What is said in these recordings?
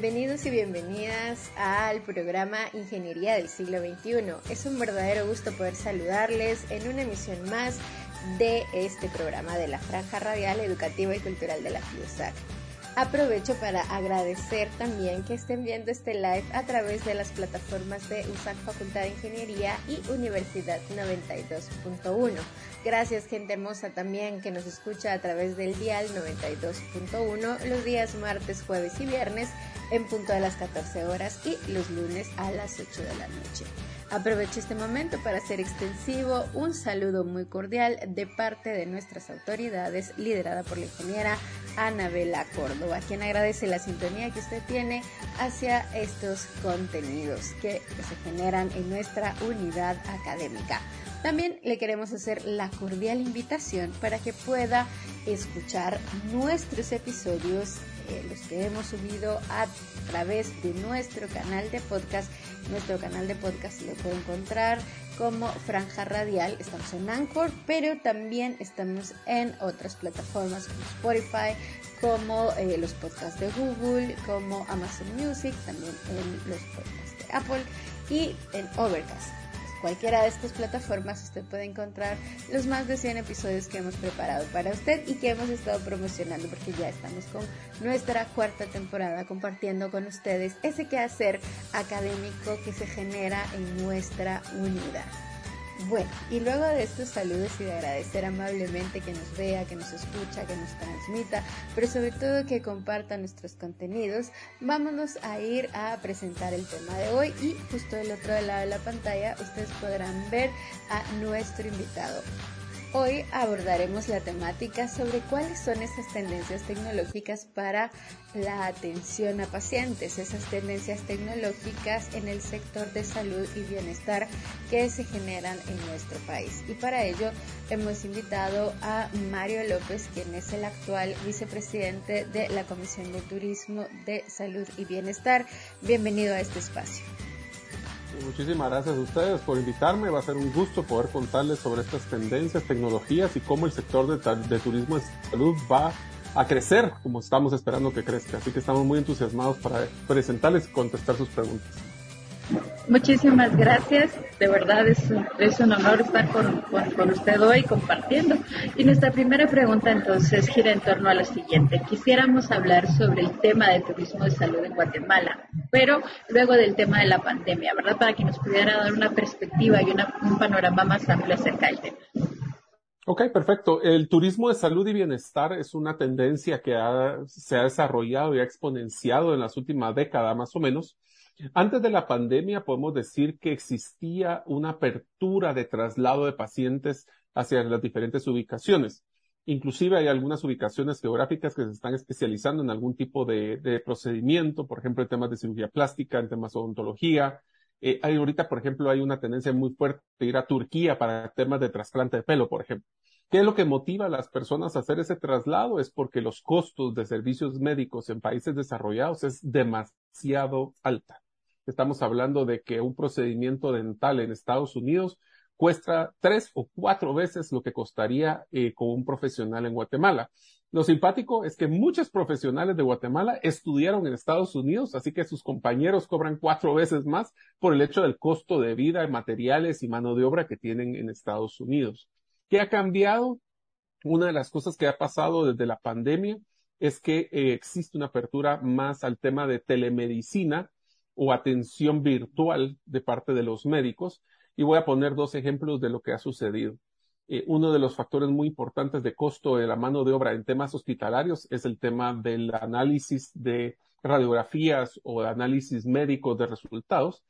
Bienvenidos y bienvenidas al programa Ingeniería del siglo XXI. Es un verdadero gusto poder saludarles en una emisión más de este programa de la Franja Radial Educativa y Cultural de la FIUSAC. Aprovecho para agradecer también que estén viendo este live a través de las plataformas de USAC Facultad de Ingeniería y Universidad 92.1. Gracias gente hermosa también que nos escucha a través del dial 92.1 los días martes, jueves y viernes en punto de las 14 horas y los lunes a las 8 de la noche. Aprovecho este momento para hacer extensivo un saludo muy cordial de parte de nuestras autoridades, liderada por la ingeniera Anabela Córdoba, quien agradece la sintonía que usted tiene hacia estos contenidos que se generan en nuestra unidad académica. También le queremos hacer la cordial invitación para que pueda escuchar nuestros episodios, los que hemos subido a través de nuestro canal de podcast. Nuestro canal de podcast lo puede encontrar como Franja Radial. Estamos en Anchor, pero también estamos en otras plataformas como Spotify, como eh, los podcasts de Google, como Amazon Music, también en los podcasts de Apple y en Overcast cualquiera de estas plataformas usted puede encontrar los más de 100 episodios que hemos preparado para usted y que hemos estado promocionando porque ya estamos con nuestra cuarta temporada compartiendo con ustedes ese quehacer académico que se genera en nuestra unidad. Bueno, y luego de estos saludos y de agradecer amablemente que nos vea, que nos escucha, que nos transmita, pero sobre todo que comparta nuestros contenidos, vámonos a ir a presentar el tema de hoy y justo del otro lado de la pantalla ustedes podrán ver a nuestro invitado. Hoy abordaremos la temática sobre cuáles son esas tendencias tecnológicas para la atención a pacientes, esas tendencias tecnológicas en el sector de salud y bienestar que se generan en nuestro país. Y para ello hemos invitado a Mario López, quien es el actual vicepresidente de la Comisión de Turismo de Salud y Bienestar. Bienvenido a este espacio. Muchísimas gracias a ustedes por invitarme. Va a ser un gusto poder contarles sobre estas tendencias, tecnologías y cómo el sector de, turismo de salud va a crecer como estamos esperando que crezca. Así que estamos muy entusiasmados para presentarles y contestar sus preguntas. Muchísimas gracias, de verdad es un, es un honor estar con, con, usted hoy compartiendo. Y nuestra primera pregunta entonces gira en torno a la siguiente. Quisiéramos hablar sobre el tema del turismo de salud en Guatemala, pero luego del tema de la pandemia, ¿verdad? Para que nos pudiera dar una perspectiva y un panorama más amplio acerca del tema. Ok, perfecto. El turismo de salud y bienestar es una tendencia que se ha desarrollado y ha exponenciado en las últimas décadas más o menos antes de la pandemia podemos decir que existía una apertura de traslado de pacientes hacia las diferentes ubicaciones. Inclusive hay algunas ubicaciones geográficas que se están especializando en algún tipo de, procedimiento, por ejemplo, en temas de cirugía plástica, en temas de odontología. Eh, ahorita, por ejemplo, hay una tendencia muy fuerte de ir a Turquía para temas de trasplante de pelo, por ejemplo. ¿Qué es lo que motiva a las personas a hacer ese traslado? Es porque los costos de servicios médicos en países desarrollados es demasiado alta. Estamos hablando de que un procedimiento dental en Estados Unidos cuesta tres o cuatro veces lo que costaría eh, con un profesional en Guatemala. Lo simpático es que muchos profesionales de Guatemala estudiaron en Estados Unidos, así que sus compañeros cobran cuatro veces más por el hecho del costo de vida, materiales y mano de obra que tienen en Estados Unidos. ¿Qué ha cambiado? Una de las cosas que ha pasado desde la pandemia es que eh, existe una apertura más al tema de telemedicina o atención virtual de parte de los médicos. Y voy a poner dos ejemplos de lo que ha sucedido. Eh, uno de los factores muy importantes de costo de la mano de obra en temas hospitalarios es el tema del análisis de radiografías o análisis médicos de resultados.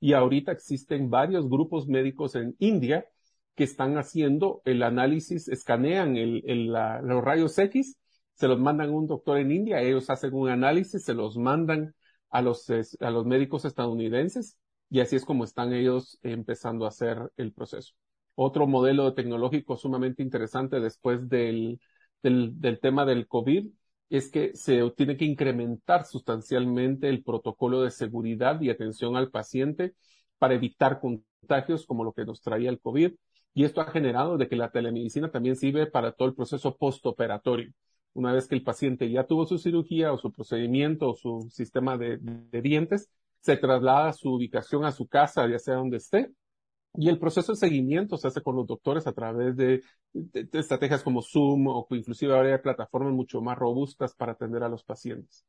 Y ahorita existen varios grupos médicos en India que están haciendo el análisis, escanean los rayos X, se los mandan a un doctor en India, ellos hacen un análisis, se los mandan a los, a los médicos estadounidenses y así es como están ellos empezando a hacer el proceso. Otro modelo tecnológico sumamente interesante después del, del, del tema del COVID es que se tiene que incrementar sustancialmente el protocolo de seguridad y atención al paciente para evitar contagios como lo que nos traía el COVID. Y esto ha generado de que la telemedicina también sirve para todo el proceso postoperatorio. Una vez que el paciente ya tuvo su cirugía o su procedimiento o su sistema de, dientes, se traslada a su ubicación, a su casa, ya sea donde esté, y el proceso de seguimiento se hace con los doctores a través de, estrategias como Zoom o inclusive ahora hay plataformas mucho más robustas para atender a los pacientes.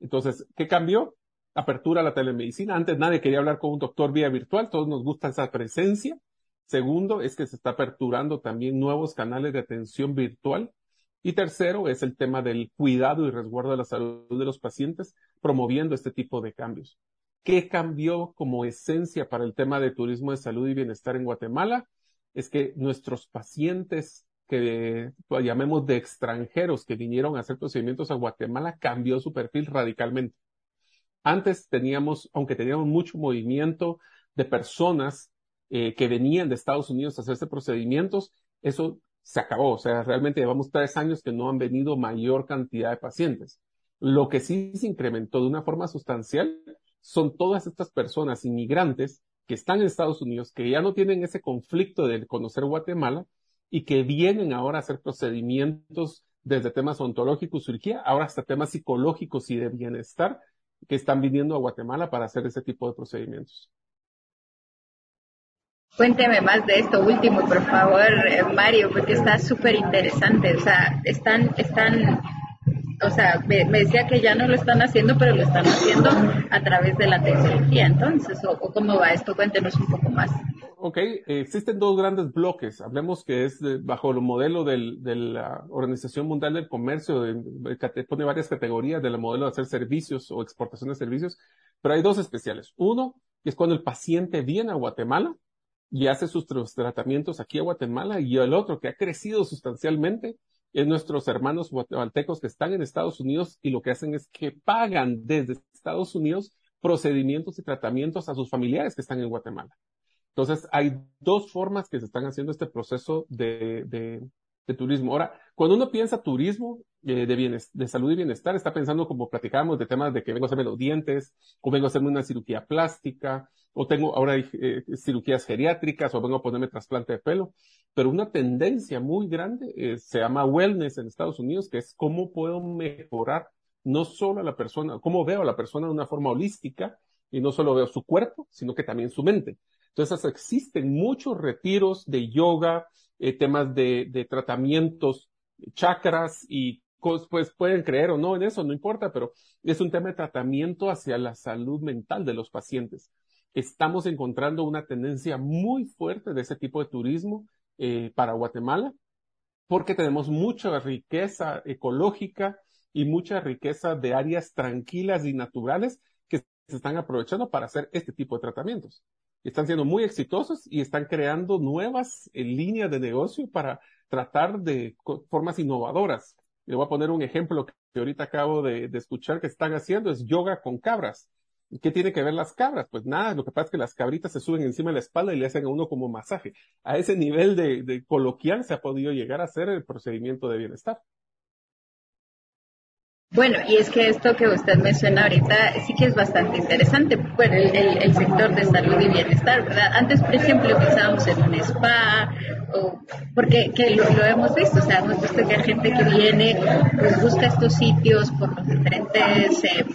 Entonces, ¿qué cambió? Apertura a la telemedicina. Antes nadie quería hablar con un doctor vía virtual, todos nos gusta esa presencia. Segundo, es que se está aperturando también nuevos canales de atención virtual. Y tercero, es el tema del cuidado y resguardo de la salud de los pacientes, promoviendo este tipo de cambios. ¿Qué cambió como esencia para el tema de turismo de salud y bienestar en Guatemala? Es que nuestros pacientes que pues, llamemos de extranjeros que vinieron a hacer procedimientos a Guatemala cambió su perfil radicalmente. Antes teníamos, aunque teníamos mucho movimiento de personas eh, que venían de Estados Unidos a hacerse procedimientos, eso se acabó. O sea, realmente llevamos tres años que no han venido mayor cantidad de pacientes. Lo que sí se incrementó de una forma sustancial son todas estas personas inmigrantes que están en Estados Unidos, que ya no tienen ese conflicto de conocer Guatemala y que vienen ahora a hacer procedimientos desde temas ontológicos, cirugía, ahora hasta temas psicológicos y de bienestar que están viniendo a Guatemala para hacer ese tipo de procedimientos. Cuénteme más de esto último, por favor, eh, Mario, porque está súper interesante. O sea, están, están o sea, me, decía que ya no lo están haciendo, pero lo están haciendo a través de la tecnología. Entonces, o, cómo va esto, cuéntenos un poco más. Ok, existen dos grandes bloques. Hablemos que es bajo el modelo del, de la Organización Mundial del Comercio, de, pone varias categorías del modelo de hacer servicios o exportación de servicios, pero hay dos especiales. Uno, que es cuando el paciente viene a Guatemala y hace sus tratamientos aquí a Guatemala, y el otro, que ha crecido sustancialmente, es nuestros hermanos guatemaltecos que están en Estados Unidos y lo que hacen es que pagan desde Estados Unidos procedimientos y tratamientos a sus familiares que están en Guatemala. Entonces, hay dos formas que se están haciendo este proceso de, de, de turismo. Ahora, cuando uno piensa turismo eh, de, de salud y bienestar, está pensando como platicábamos de temas de que vengo a hacerme los dientes, o vengo a hacerme una cirugía plástica, o tengo ahora eh, cirugías geriátricas, o vengo a ponerme trasplante de pelo. Pero una tendencia muy grande eh, se llama wellness en Estados Unidos, que es cómo puedo mejorar no solo a la persona, cómo veo a la persona de una forma holística, y no solo veo su cuerpo, sino que también su mente. Entonces existen muchos retiros de yoga, eh, temas de, de, tratamientos, chakras y pues pueden creer o no en eso, no importa, pero es un tema de tratamiento hacia la salud mental de los pacientes. Estamos encontrando una tendencia muy fuerte de ese tipo de turismo eh, para Guatemala porque tenemos mucha riqueza ecológica y mucha riqueza de áreas tranquilas y naturales que se están aprovechando para hacer este tipo de tratamientos están siendo muy exitosos y están creando nuevas eh, líneas de negocio para tratar de formas innovadoras. Le voy a poner un ejemplo que ahorita acabo de, escuchar que están haciendo, es yoga con cabras. ¿Qué tiene que ver las cabras? Pues nada, lo que pasa es que las cabritas se suben encima de la espalda y le hacen a uno como masaje. A ese nivel de, de coloquial se ha podido llegar a hacer el procedimiento de bienestar. Bueno, y es que esto que usted menciona ahorita sí que es bastante interesante, bueno, el, sector de salud y bienestar, ¿verdad? Antes, por ejemplo, pensábamos en un spa, o, porque que lo, hemos visto, o sea, hemos visto que hay gente que viene, pues busca estos sitios por los diferentes, eh,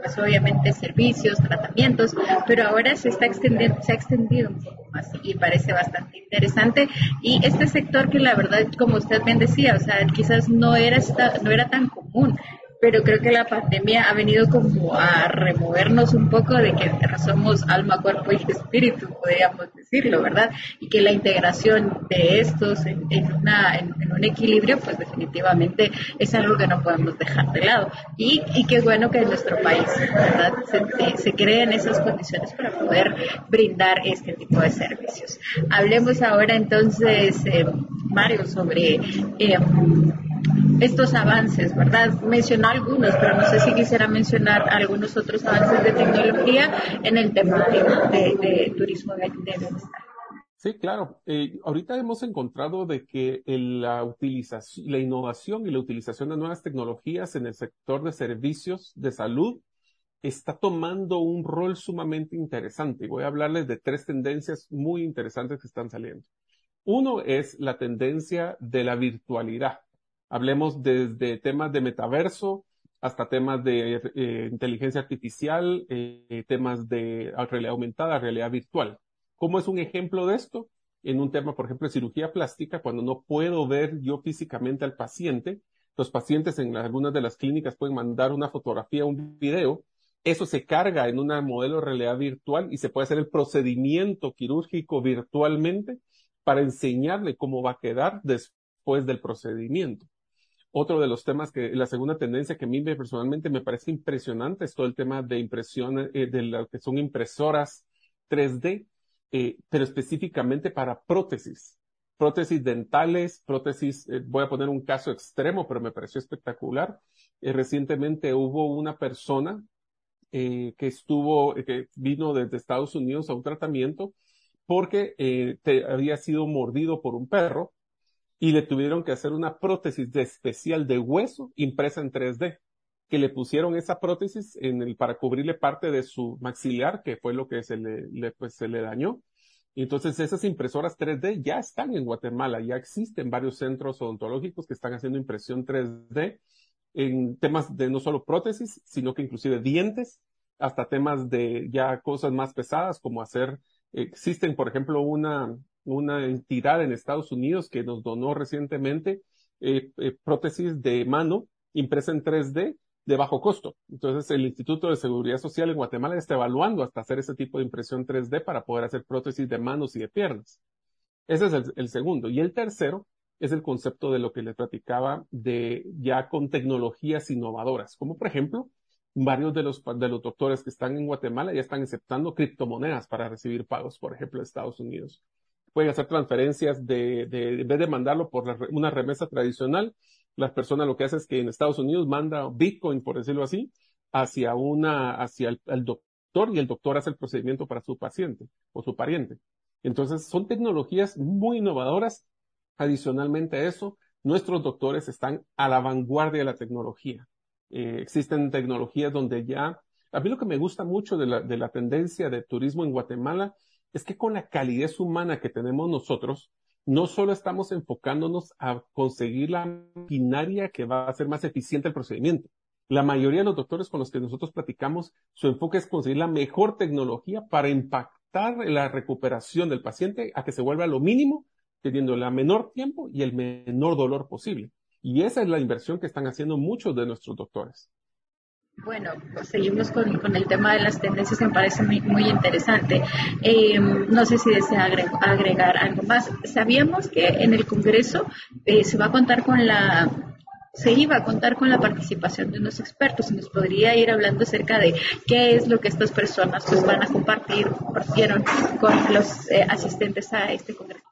pues obviamente servicios, tratamientos, pero ahora se está extendiendo, se ha extendido un poco más y parece bastante interesante. Y este sector que la verdad, como usted bien decía, o sea, quizás no era, no era tan común pero creo que la pandemia ha venido como a removernos un poco de que somos alma, cuerpo y espíritu, podríamos decirlo, ¿verdad? Y que la integración de estos en, una, en, un equilibrio, pues definitivamente es algo que no podemos dejar de lado. Y, y qué bueno que en nuestro país, ¿verdad? Se, se creen esas condiciones para poder brindar este tipo de servicios. Hablemos ahora entonces, eh, Mario, sobre... Eh, estos avances, ¿verdad? Mencionó algunos, pero no sé si quisiera mencionar algunos otros avances de tecnología en el tema de, turismo de, bienestar. Sí, claro. Eh, ahorita hemos encontrado de que la utilización, la innovación y la utilización de nuevas tecnologías en el sector de servicios de salud está tomando un rol sumamente interesante. Voy a hablarles de tres tendencias muy interesantes que están saliendo. Uno es la tendencia de la virtualidad. Hablemos desde temas de metaverso hasta temas de eh, inteligencia artificial, eh, temas de realidad aumentada, realidad virtual. ¿Cómo es un ejemplo de esto? En un tema, por ejemplo, de cirugía plástica, cuando no puedo ver yo físicamente al paciente, los pacientes en algunas de las clínicas pueden mandar una fotografía, un video, eso se carga en un modelo de realidad virtual y se puede hacer el procedimiento quirúrgico virtualmente para enseñarle cómo va a quedar después del procedimiento. Otro de los temas que, la segunda tendencia que a mí personalmente me parece impresionante es todo el tema de impresión, eh, de lo que son impresoras 3D, eh, pero específicamente para prótesis. Prótesis dentales, prótesis, eh, voy a poner un caso extremo, pero me pareció espectacular. recientemente hubo una persona que estuvo, que vino desde Estados Unidos a un tratamiento porque había sido mordido por un perro y le tuvieron que hacer una prótesis de especial de hueso impresa en 3D, que le pusieron esa prótesis en el, para cubrirle parte de su maxilar, que fue lo que se le, pues, se le dañó. Entonces esas impresoras 3D ya están en Guatemala, ya existen varios centros odontológicos que están haciendo impresión 3D en temas de no solo prótesis, sino que inclusive dientes, hasta temas de ya cosas más pesadas como hacer, existen por ejemplo una, una entidad en Estados Unidos que nos donó recientemente eh, eh, prótesis de mano impresa en 3D de bajo costo. Entonces, el Instituto de Seguridad Social en Guatemala está evaluando hasta hacer ese tipo de impresión 3D para poder hacer prótesis de manos y de piernas. Ese es el, segundo. Y el tercero es el concepto de lo que les platicaba de ya con tecnologías innovadoras, como por ejemplo, varios de los, de los doctores que están en Guatemala ya están aceptando criptomonedas para recibir pagos, por ejemplo, de Estados Unidos pueden hacer transferencias de, de, en vez de mandarlo por una remesa tradicional, la persona lo que hace es que en Estados Unidos manda Bitcoin, por decirlo así, hacia una, hacia el, doctor y el doctor hace el procedimiento para su paciente o su pariente. Entonces, son tecnologías muy innovadoras. Adicionalmente a eso, nuestros doctores están a la vanguardia de la tecnología. Eh, existen tecnologías donde ya, a mí lo que me gusta mucho de la, de la tendencia de turismo en Guatemala es que con la calidez humana que tenemos nosotros, no solo estamos enfocándonos a conseguir la maquinaria que va a hacer más eficiente el procedimiento. La mayoría de los doctores con los que nosotros platicamos, su enfoque es conseguir la mejor tecnología para impactar la recuperación del paciente a que se vuelva lo mínimo, teniendo el menor tiempo y el menor dolor posible. Y esa es la inversión que están haciendo muchos de nuestros doctores. Bueno, pues seguimos con, el tema de las tendencias, me parece muy, muy interesante. Eh, no sé si desea agregar, algo más. Sabíamos que en el Congreso eh, se va a contar con la se iba a contar con la participación de unos expertos y nos podría ir hablando acerca de qué es lo que estas personas pues, van a compartir, compartieron con los eh, asistentes a este Congreso.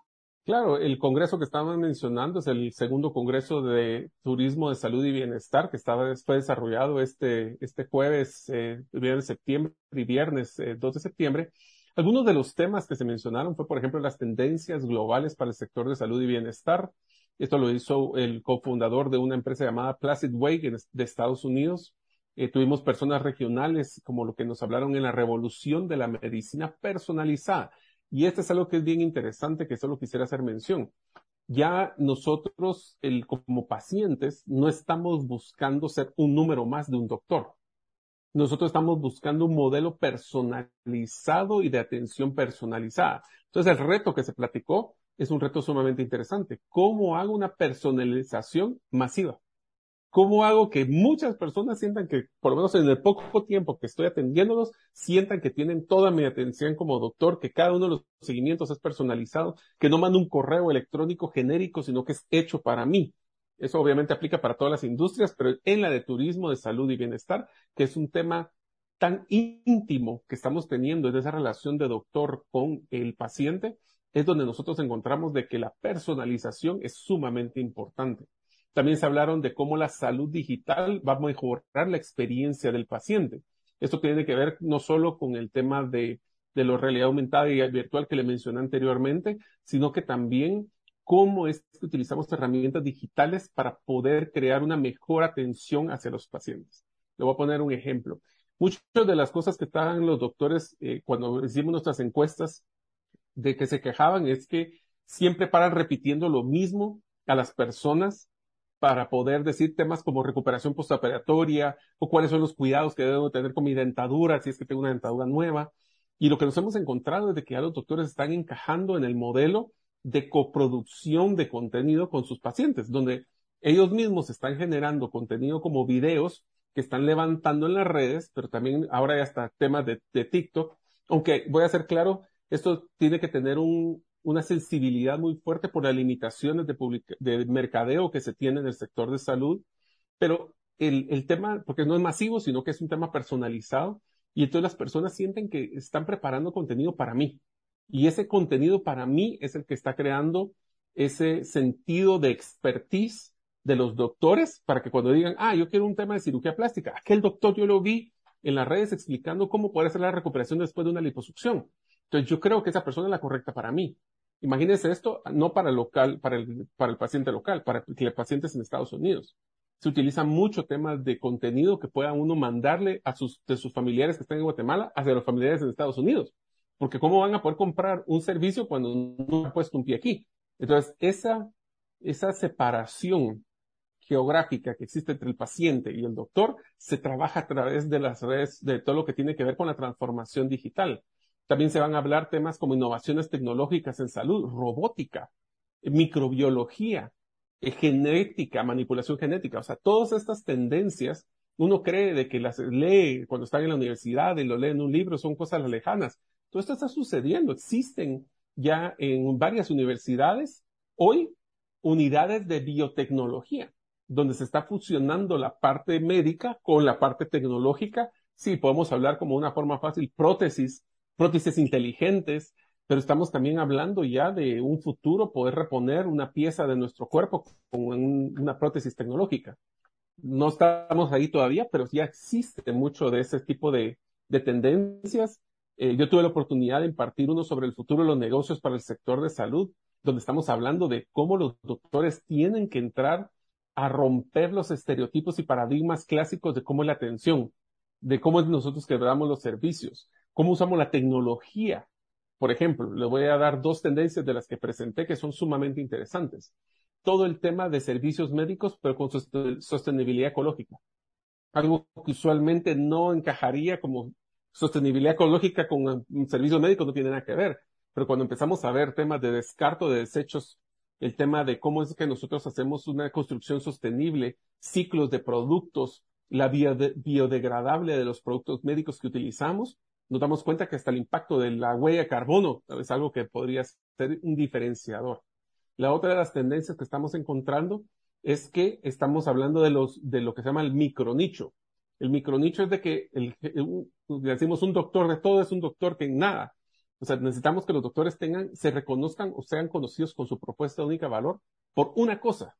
Claro, el congreso que estaban mencionando es el segundo congreso de turismo de salud y bienestar que estaba, fue desarrollado este, este jueves, eh, viernes septiembre y viernes eh, 2 de septiembre. Algunos de los temas que se mencionaron fue, por ejemplo, las tendencias globales para el sector de salud y bienestar. Esto lo hizo el cofundador de una empresa llamada Placid Way de Estados Unidos. Eh, tuvimos personas regionales como lo que nos hablaron en la revolución de la medicina personalizada. Y esto es algo que es bien interesante, que solo quisiera hacer mención. Ya nosotros, el, como pacientes, no estamos buscando ser un número más de un doctor. Nosotros estamos buscando un modelo personalizado y de atención personalizada. Entonces, el reto que se platicó es un reto sumamente interesante. ¿Cómo hago una personalización masiva? ¿Cómo hago que muchas personas sientan que, por lo menos en el poco tiempo que estoy atendiéndolos, sientan que tienen toda mi atención como doctor, que cada uno de los seguimientos es personalizado, que no mando un correo electrónico genérico, sino que es hecho para mí? Eso obviamente aplica para todas las industrias, pero en la de turismo, de salud y bienestar, que es un tema tan íntimo que estamos teniendo en esa relación de doctor con el paciente, es donde nosotros encontramos de que la personalización es sumamente importante. También se hablaron de cómo la salud digital va a mejorar la experiencia del paciente. Esto tiene que ver no solo con el tema de, de la realidad aumentada y virtual que le mencioné anteriormente, sino que también cómo es que utilizamos herramientas digitales para poder crear una mejor atención hacia los pacientes. Le voy a poner un ejemplo. Muchas de las cosas que estaban los doctores eh, cuando hicimos nuestras encuestas de que se quejaban es que siempre paran repitiendo lo mismo a las personas para poder decir temas como recuperación postoperatoria o cuáles son los cuidados que debo tener con mi dentadura si es que tengo una dentadura nueva. Y lo que nos hemos encontrado es de que ya los doctores están encajando en el modelo de coproducción de contenido con sus pacientes, donde ellos mismos están generando contenido como videos que están levantando en las redes, pero también ahora ya está temas de, de TikTok. Aunque voy a ser claro, esto tiene que tener un, una sensibilidad muy fuerte por las limitaciones de, de mercadeo que se tiene en el sector de salud, pero el, el tema, porque no es masivo, sino que es un tema personalizado, y entonces las personas sienten que están preparando contenido para mí. Y ese contenido para mí es el que está creando ese sentido de expertise de los doctores para que cuando digan, ah, yo quiero un tema de cirugía plástica, aquel doctor yo lo vi en las redes explicando cómo poder hacer la recuperación después de una liposucción. Entonces yo creo que esa persona es la correcta para mí. Imagínense esto, no para el local, para el, para el paciente local, para el paciente en Estados Unidos. Se utiliza mucho temas de contenido que pueda uno mandarle a sus, de sus familiares que están en Guatemala hacia los familiares en Estados Unidos. Porque cómo van a poder comprar un servicio cuando no han puesto un pie aquí. Entonces, esa, esa separación geográfica que existe entre el paciente y el doctor se trabaja a través de las redes, de todo lo que tiene que ver con la transformación digital. También se van a hablar temas como innovaciones tecnológicas en salud, robótica, microbiología, eh, genética, manipulación genética. O sea, todas estas tendencias, uno cree de que las lee cuando está en la universidad y lo lee en un libro, son cosas lejanas. Todo esto está sucediendo. Existen ya en varias universidades hoy unidades de biotecnología, donde se está fusionando la parte médica con la parte tecnológica. Sí, podemos hablar como una forma fácil, prótesis prótesis inteligentes, pero estamos también hablando ya de un futuro poder reponer una pieza de nuestro cuerpo con una prótesis tecnológica. No estamos ahí todavía, pero ya existe mucho de ese tipo de, tendencias. Eh, yo tuve la oportunidad de impartir uno sobre el futuro de los negocios para el sector de salud, donde estamos hablando de cómo los doctores tienen que entrar a romper los estereotipos y paradigmas clásicos de cómo es la atención, de cómo es nosotros que damos los servicios, cómo usamos la tecnología. Por ejemplo, le voy a dar dos tendencias de las que presenté que son sumamente interesantes. Todo el tema de servicios médicos, pero con sostenibilidad ecológica. Algo que usualmente no encajaría como sostenibilidad ecológica con un servicio médico no tiene nada que ver. Pero cuando empezamos a ver temas de descarto de desechos, el tema de cómo es que nosotros hacemos una construcción sostenible, ciclos de productos, la biodegradable de los productos médicos que utilizamos, nos damos cuenta que hasta el impacto de la huella de carbono es algo que podría ser un diferenciador. La otra de las tendencias que estamos encontrando es que estamos hablando de los, de lo que se llama el micronicho. El micronicho es de que el, decimos un doctor de todo es un doctor que en nada. O sea, necesitamos que los doctores tengan, se reconozcan o sean conocidos con su propuesta única valor por una cosa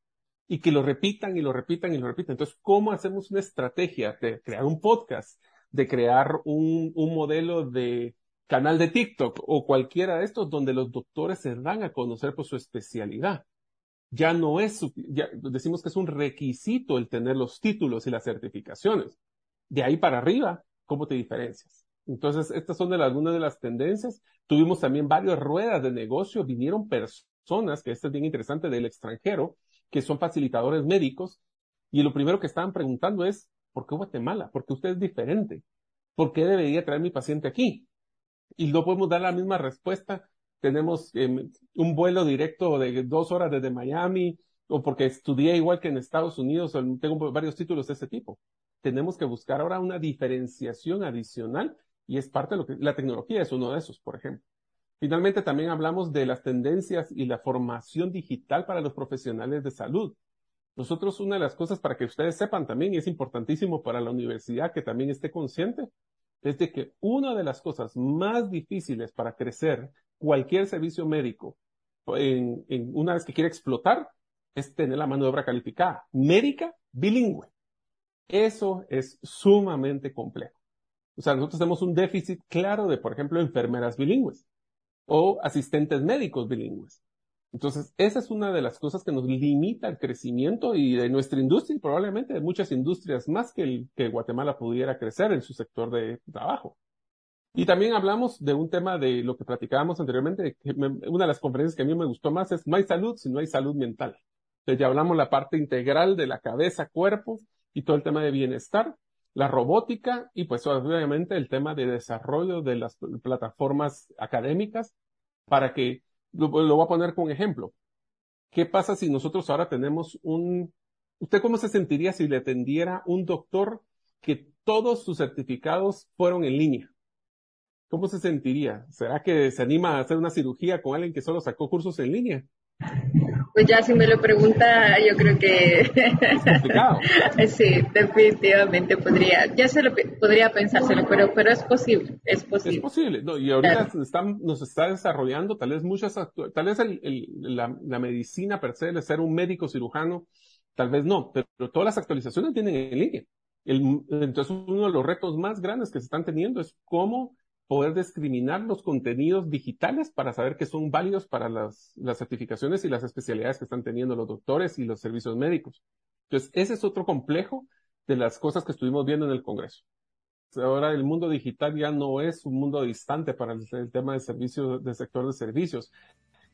y que lo repitan y lo repitan y lo repitan. Entonces, ¿cómo hacemos una estrategia de crear un podcast, de crear un, un modelo de canal de TikTok o cualquiera de estos donde los doctores se dan a conocer por su especialidad. Ya no es, ya decimos que es un requisito el tener los títulos y las certificaciones. De ahí para arriba, ¿cómo te diferencias? Entonces, estas son de algunas de las tendencias. Tuvimos también varias ruedas de negocio, vinieron personas, que esto es bien interesante, del extranjero, que son facilitadores médicos, y lo primero que estaban preguntando es, ¿Por qué Guatemala? Porque usted es diferente. ¿Por qué debería traer mi paciente aquí? Y no podemos dar la misma respuesta. Tenemos em, un vuelo directo de dos horas desde Miami, o porque estudié igual que en Estados Unidos, o tengo varios títulos de ese tipo. Tenemos que buscar ahora una diferenciación adicional y es parte de lo que la tecnología es uno de esos, por ejemplo. Finalmente, también hablamos de las tendencias y la formación digital para los profesionales de salud. Nosotros una de las cosas para que ustedes sepan también, y es importantísimo para la universidad que también esté consciente, es de que una de las cosas más difíciles para crecer cualquier servicio médico en, una vez que quiere explotar es tener la mano de obra calificada, médica, bilingüe. Eso es sumamente complejo. O sea, nosotros tenemos un déficit claro de, por ejemplo, enfermeras bilingües o asistentes médicos bilingües. Entonces, esa es una de las cosas que nos limita el crecimiento y de nuestra industria y probablemente de muchas industrias más que, el, que Guatemala pudiera crecer en su sector de trabajo. Y también hablamos de un tema de lo que platicábamos anteriormente, una de las conferencias que a mí me gustó más es no hay salud si no hay salud mental. Entonces ya hablamos la parte integral de la cabeza, cuerpo y todo el tema de bienestar, la robótica y pues obviamente el tema de desarrollo de las plataformas académicas para que, lo, voy a poner con ejemplo. ¿Qué pasa si nosotros ahora tenemos un, usted cómo se sentiría si le atendiera un doctor que todos sus certificados fueron en línea? ¿Cómo se sentiría? ¿Será que se anima a hacer una cirugía con alguien que solo sacó cursos en línea? Pues ya si me lo pregunta, yo creo que... Es complicado. sí, definitivamente podría, ya se lo podría pensárselo, pero, pero es posible, es posible. Es posible, no, y ahorita nos está desarrollando tal vez muchas, tal vez el, la, la, medicina per se de ser un médico cirujano, tal vez no, pero, todas las actualizaciones tienen en línea. El, entonces uno de los retos más grandes que se están teniendo es cómo poder discriminar los contenidos digitales para saber que son válidos para las, las certificaciones y las especialidades que están teniendo los doctores y los servicios médicos. Entonces, ese es otro complejo de las cosas que estuvimos viendo en el Congreso. Ahora el mundo digital ya no es un mundo distante para el, tema de servicios, del sector de servicios.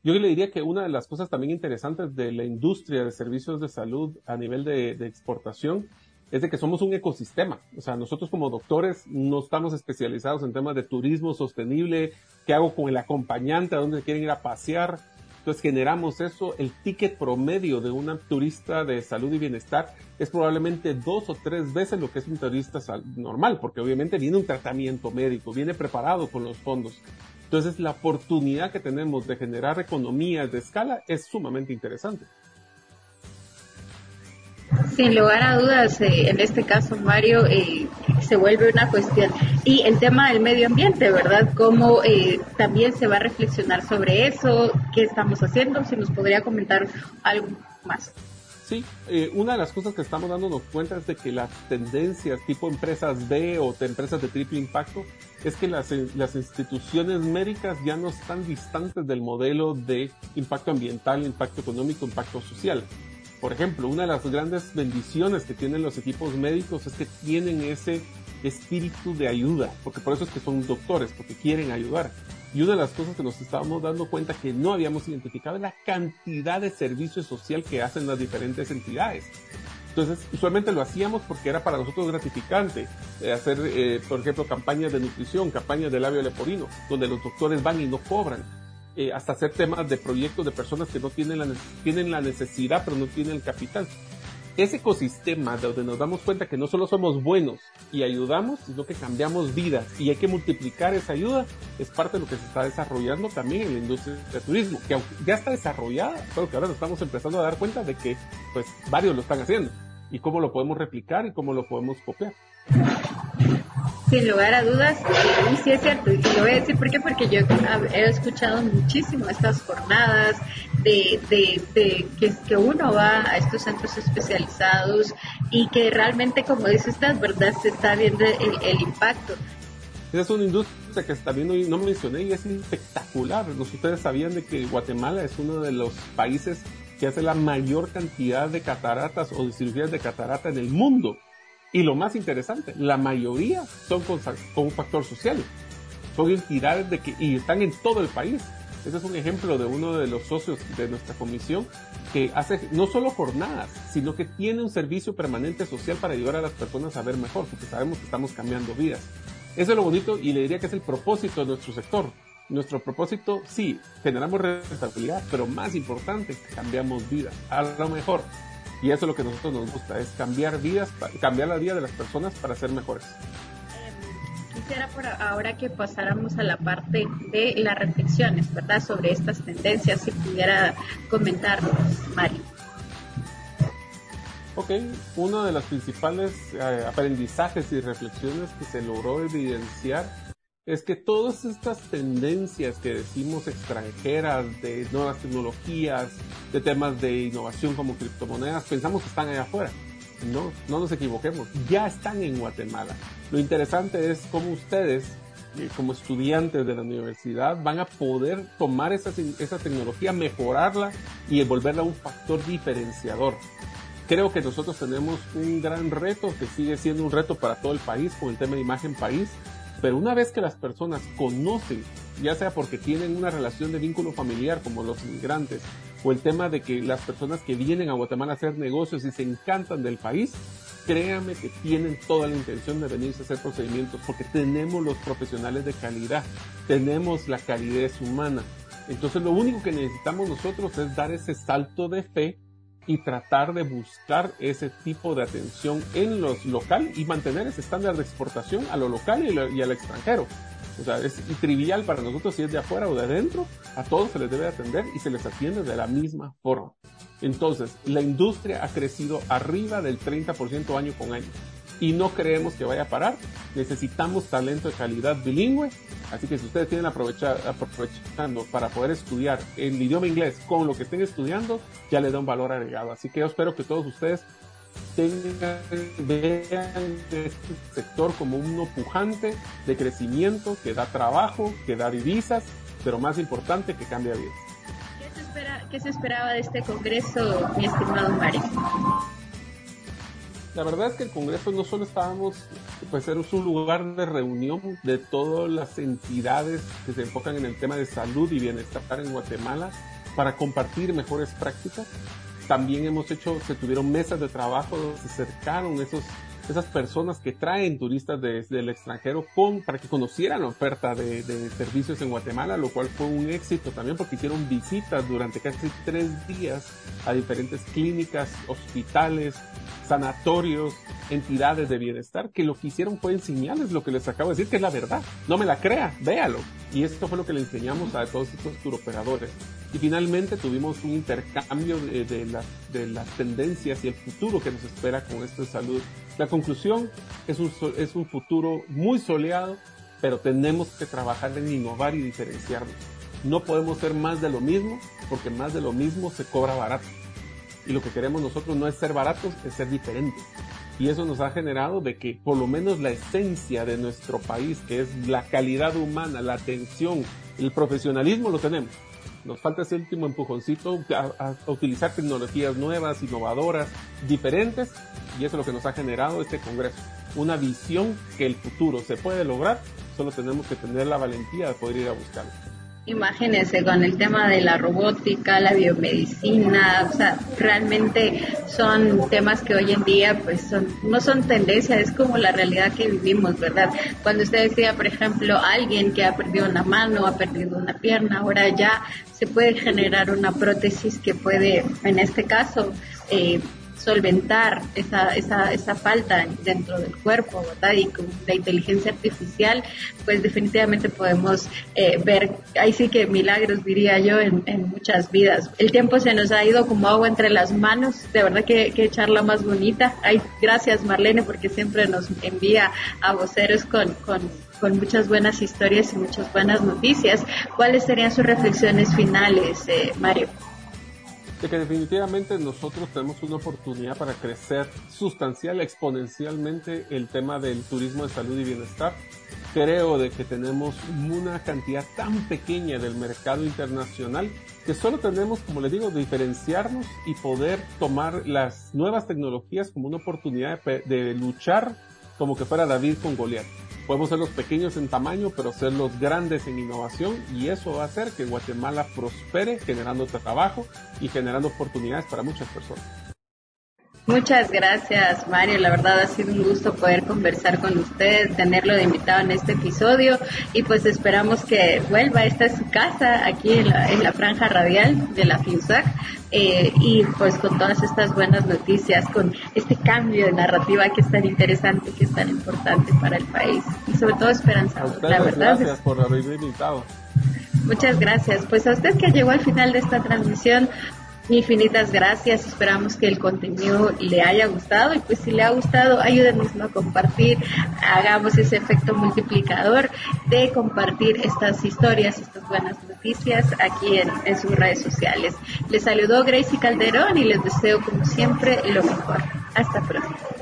Yo le diría que una de las cosas también interesantes de la industria de servicios de salud a nivel de, de exportación es de que somos un ecosistema. O sea, nosotros como doctores no estamos especializados en temas de turismo sostenible, qué hago con el acompañante, a dónde quieren ir a pasear. Entonces generamos eso. El ticket promedio de una turista de salud y bienestar es probablemente dos o tres veces lo que es un turista normal, porque obviamente viene un tratamiento médico, viene preparado con los fondos. Entonces la oportunidad que tenemos de generar economías de escala es sumamente interesante. Sin lugar a dudas, eh, en este caso, Mario, eh, se vuelve una cuestión. Y el tema del medio ambiente, ¿verdad? ¿Cómo eh, también se va a reflexionar sobre eso? ¿Qué estamos haciendo? Si nos podría comentar algo más. Sí, una de las cosas que estamos dándonos cuenta es de que las tendencias tipo empresas B o empresas de triple impacto es que las, las instituciones médicas ya no están distantes del modelo de impacto ambiental, impacto económico, impacto social por ejemplo, una de las grandes bendiciones que tienen los equipos médicos es que tienen ese espíritu de ayuda, porque por eso es que son doctores, porque quieren ayudar. Y una de las cosas que nos estábamos dando cuenta que no habíamos identificado es la cantidad de servicio social que hacen las diferentes entidades. Entonces, usualmente lo hacíamos porque era para nosotros gratificante eh, hacer, eh, por ejemplo, campañas de nutrición, campañas de labio leporino, donde los doctores van y no cobran eh, hasta hacer temas de proyectos de personas que no tienen la, tienen la necesidad, pero no tienen el capital. Ese ecosistema donde nos damos cuenta que no solo somos buenos y ayudamos, sino que cambiamos vidas y hay que multiplicar esa ayuda, es parte de lo que se está desarrollando también en la industria del turismo, que ya está desarrollada, pero que ahora nos estamos empezando a dar cuenta de que pues varios lo están haciendo y cómo lo podemos replicar y cómo lo podemos copiar. Sin lugar a dudas, y sí es cierto, y lo voy a decir por qué, porque yo he escuchado muchísimo estas jornadas de, de, que, uno va a estos centros especializados y que realmente, como dice usted, ¿verdad? Se está viendo el, impacto. Esa es una industria que también no mencioné y es espectacular. Ustedes sabían de que Guatemala es uno de los países que hace la mayor cantidad de cataratas o de cirugías de catarata en el mundo. Y lo más interesante, la mayoría son con, un factor social. Son entidades de que, y están en todo el país. Este es un ejemplo de uno de los socios de nuestra comisión que hace no solo jornadas, sino que tiene un servicio permanente social para ayudar a las personas a ver mejor, porque sabemos que estamos cambiando vidas. Eso es lo bonito y le diría que es el propósito de nuestro sector. Nuestro propósito, sí, generamos rentabilidad, pero más importante, cambiamos vidas. A lo mejor y eso es lo que a nosotros nos gusta, es cambiar vidas, cambiar la vida de las personas para ser mejores. Em, quisiera por ahora que pasáramos a la parte de las reflexiones, ¿verdad? Sobre estas tendencias, si pudiera comentarnos, Mario. Ok, uno de los principales eh, aprendizajes y reflexiones que se logró evidenciar es que todas estas tendencias que decimos extranjeras de nuevas tecnologías, de temas de innovación como criptomonedas, pensamos que están allá afuera. No, no nos equivoquemos, ya están en Guatemala. Lo interesante es cómo ustedes, eh, como estudiantes de la universidad, van a poder tomar esa, esa tecnología, mejorarla y volverla un factor diferenciador. Creo que nosotros tenemos un gran reto que sigue siendo un reto para todo el país con el tema de imagen país, pero una vez que las personas conocen, ya sea porque tienen una relación de vínculo familiar como los inmigrantes, o el tema de que las personas que vienen a Guatemala a hacer negocios y se encantan del país, créanme que tienen toda la intención de venirse a hacer procedimientos porque tenemos los profesionales de calidad, tenemos la calidez humana. Entonces lo único que necesitamos nosotros es dar ese salto de fe y tratar de buscar ese tipo de atención en los local y mantener ese estándar de exportación a lo local y, al extranjero. O sea, es trivial para nosotros si es de afuera o de adentro, a todos se les debe atender y se les atiende de la misma forma. Entonces, la industria ha crecido arriba del 30% año con año y no creemos que vaya a parar. Necesitamos talento de calidad bilingüe, así que si ustedes tienen aprovechar, aprovechando para poder estudiar el idioma inglés con lo que estén estudiando, ya les da un valor agregado. Así que yo espero que todos ustedes tengan, vean este sector como uno pujante de crecimiento, que da trabajo, que da divisas, pero más importante, que cambia vidas. ¿Qué se, espera, ¿Qué se esperaba de este congreso, mi estimado Mario? La verdad es que el Congreso no solo estábamos, pues era un lugar de reunión de todas las entidades que se enfocan en el tema de salud y bienestar en Guatemala para compartir mejores prácticas. También hemos hecho, se tuvieron mesas de trabajo, se acercaron esos esas personas que traen turistas desde el extranjero con, para que conocieran la oferta de, de, servicios en Guatemala, lo cual fue un éxito también porque hicieron visitas durante casi tres días a diferentes clínicas, hospitales, sanatorios, entidades de bienestar, que lo que hicieron fue enseñarles lo que les acabo de decir, que es la verdad. No me la crea, véalo. Y esto fue lo que le enseñamos a todos estos turoperadores. Y finalmente tuvimos un intercambio de, de, de las tendencias y el futuro que nos espera con esto de salud. La conclusión es un, es un futuro muy soleado, pero tenemos que trabajar en innovar y diferenciarnos. No podemos ser más de lo mismo, porque más de lo mismo se cobra barato. Y lo que queremos nosotros no es ser baratos, es ser diferentes. Y eso nos ha generado de que por lo menos la esencia de nuestro país, que es la calidad humana, la atención, el profesionalismo, lo tenemos. Nos falta ese último empujoncito a, utilizar tecnologías nuevas, innovadoras, diferentes, y eso es lo que nos ha generado este Congreso. Una visión que el futuro se puede lograr, solo tenemos que tener la valentía de poder ir a buscarlo. Imagínense con el tema de la robótica, la biomedicina, o sea, realmente son temas que hoy en día pues son, no son tendencia, es como la realidad que vivimos, ¿verdad? Cuando usted decía, por ejemplo, alguien que ha perdido una mano, ha perdido una pierna, ahora ya se puede generar una prótesis que puede, en este caso, eh, solventar esa, esa, esa falta dentro del cuerpo, ¿verdad? Y con la inteligencia artificial, pues definitivamente podemos eh, ver, ahí sí que milagros diría yo en, en, muchas vidas. El tiempo se nos ha ido como agua entre las manos, de verdad que, que charla más bonita. Ay, gracias Marlene porque siempre nos envía a voceros con, con con muchas buenas historias y muchas buenas noticias. ¿Cuáles serían sus reflexiones finales, eh, Mario? De que definitivamente nosotros tenemos una oportunidad para crecer sustancial, exponencialmente el tema del turismo de salud y bienestar. Creo de que tenemos una cantidad tan pequeña del mercado internacional que solo tenemos, como les digo, diferenciarnos y poder tomar las nuevas tecnologías como una oportunidad de, de luchar como que fuera David con Goliat podemos ser los pequeños en tamaño, pero ser los grandes en innovación y eso va a hacer que Guatemala prospere generando trabajo y generando oportunidades para muchas personas. Muchas gracias, Mario. La verdad ha sido un gusto poder conversar con usted, tenerlo de invitado en este episodio y pues esperamos que vuelva. Esta es su casa aquí en la, en la franja radial de la FIUSAC eh, y pues con todas estas buenas noticias, con este cambio de narrativa que es tan interesante, que es tan importante para el país y sobre todo esperanzador. La verdad. Gracias por haberme invitado. Muchas gracias. Pues a usted que llegó al final de esta transmisión, Infinitas gracias, esperamos que el contenido le haya gustado y pues si le ha gustado, ayúdenos a compartir, hagamos ese efecto multiplicador de compartir estas historias, estas buenas noticias aquí en, sus redes sociales. Les saludó Gracie Calderón y les deseo como siempre lo mejor. Hasta pronto.